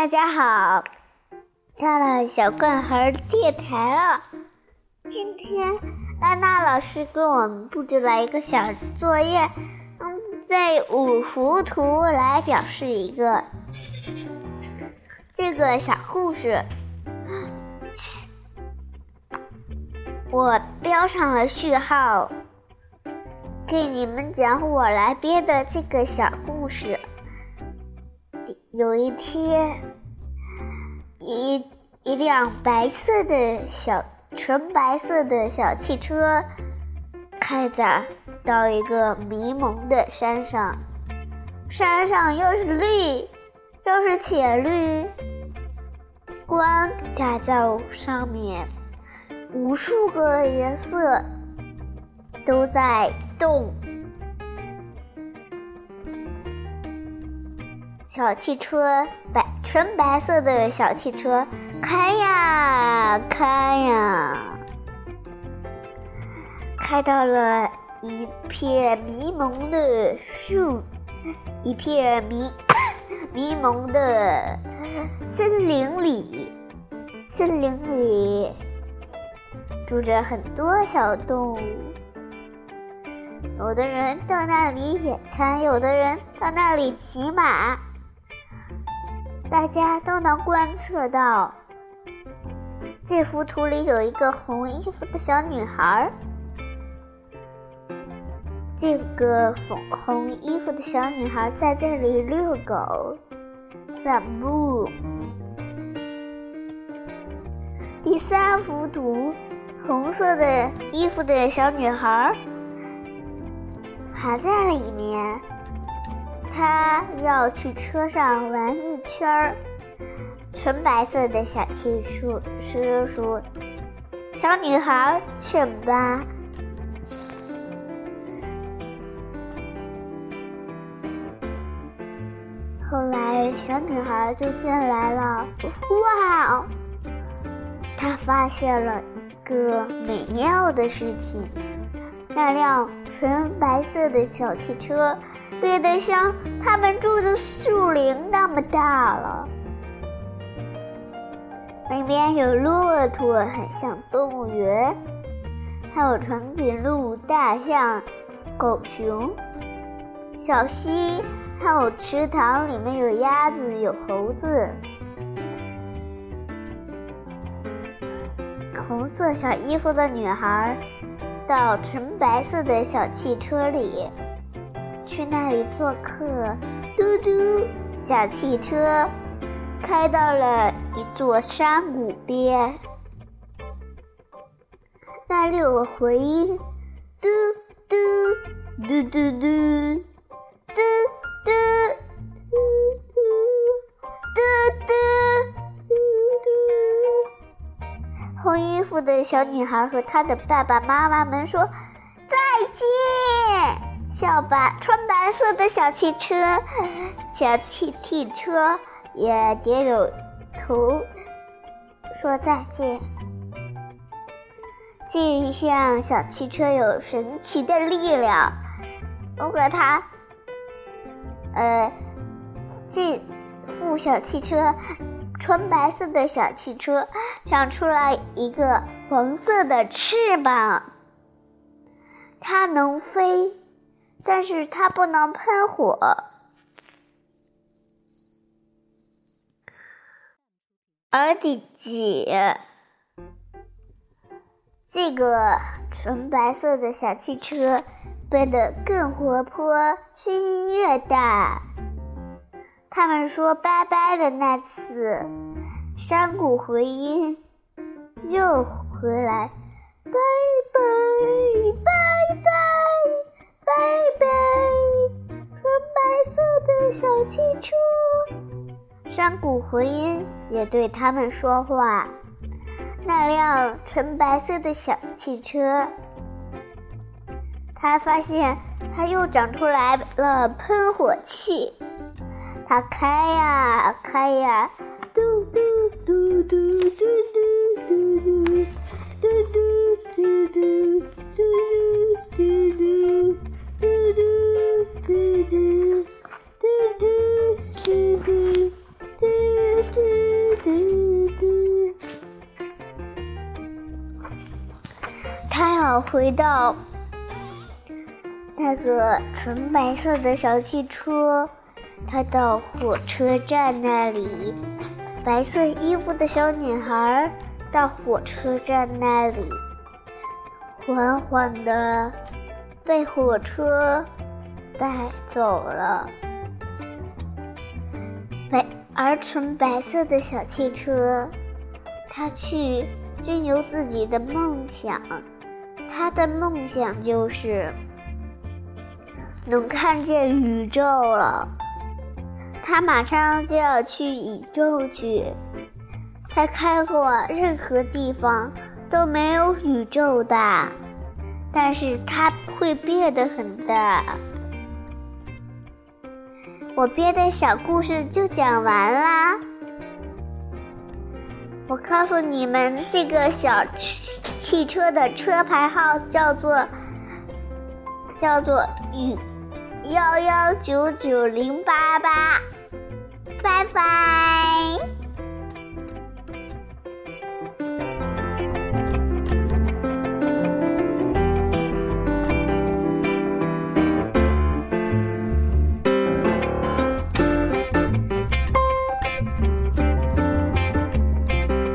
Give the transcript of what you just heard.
大家好，到了小怪孩电台了。今天娜娜老师给我们布置了一个小作业，嗯，在五幅图来表示一个这个小故事。我标上了序号，给你们讲我来编的这个小故事。有一天，一一辆白色的小纯白色的小汽车开着到一个迷蒙的山上，山上又是绿又是浅绿，光打在上面，无数个颜色都在动。小汽车，白纯白色的小汽车，开呀开呀，开到了一片迷蒙的树，一片迷 迷蒙的森林里，森林里住着很多小动物，有的人到那里野餐，有的人到那里骑马。大家都能观测到，这幅图里有一个红衣服的小女孩。这个红红衣服的小女孩在这里遛狗、散步。第三幅图，红色的衣服的小女孩还在里面。要去车上玩一圈儿，纯白色的小汽车叔叔，小女孩去吧。后来，小女孩就进来了。哇！她发现了一个美妙的事情：那辆纯白色的小汽车。变得像他们住的树林那么大了。那边有骆驼，很像动物园；还有长颈鹿、大象、狗熊、小溪，还有池塘，里面有鸭子、有猴子。红色小衣服的女孩到纯白色的小汽车里。去那里做客，嘟嘟，小汽车开到了一座山谷边，那里有个回音，嘟嘟嘟嘟嘟嘟嘟嘟嘟嘟嘟嘟。红衣服的小女孩和她的爸爸妈妈们说。小白穿白色的小汽车，小汽汽车也点有头，说再见。这一项小汽车有神奇的力量，如果它，呃，这副小汽车，纯白色的小汽车长出来一个黄色的翅膀，它能飞。但是它不能喷火，而第几这个纯白色的小汽车变得更活泼，声音越大。他们说拜拜的那次，山谷回音又回来，拜小汽车。山谷回音也对他们说话。那辆纯白色的小汽车，他发现它又长出来了喷火器。它开呀开呀，嘟嘟嘟嘟嘟嘟他要回到那个纯白色的小汽车。他到火车站那里，白色衣服的小女孩到火车站那里，缓缓的被火车带走了。白而纯白色的小汽车，他去追求自己的梦想。他的梦想就是能看见宇宙了。他马上就要去宇宙去，他开过任何地方都没有宇宙大，但是他会变得很大。我编的小故事就讲完啦。我告诉你们，这个小汽车的车牌号叫做叫做宇幺幺九九零八八。拜拜。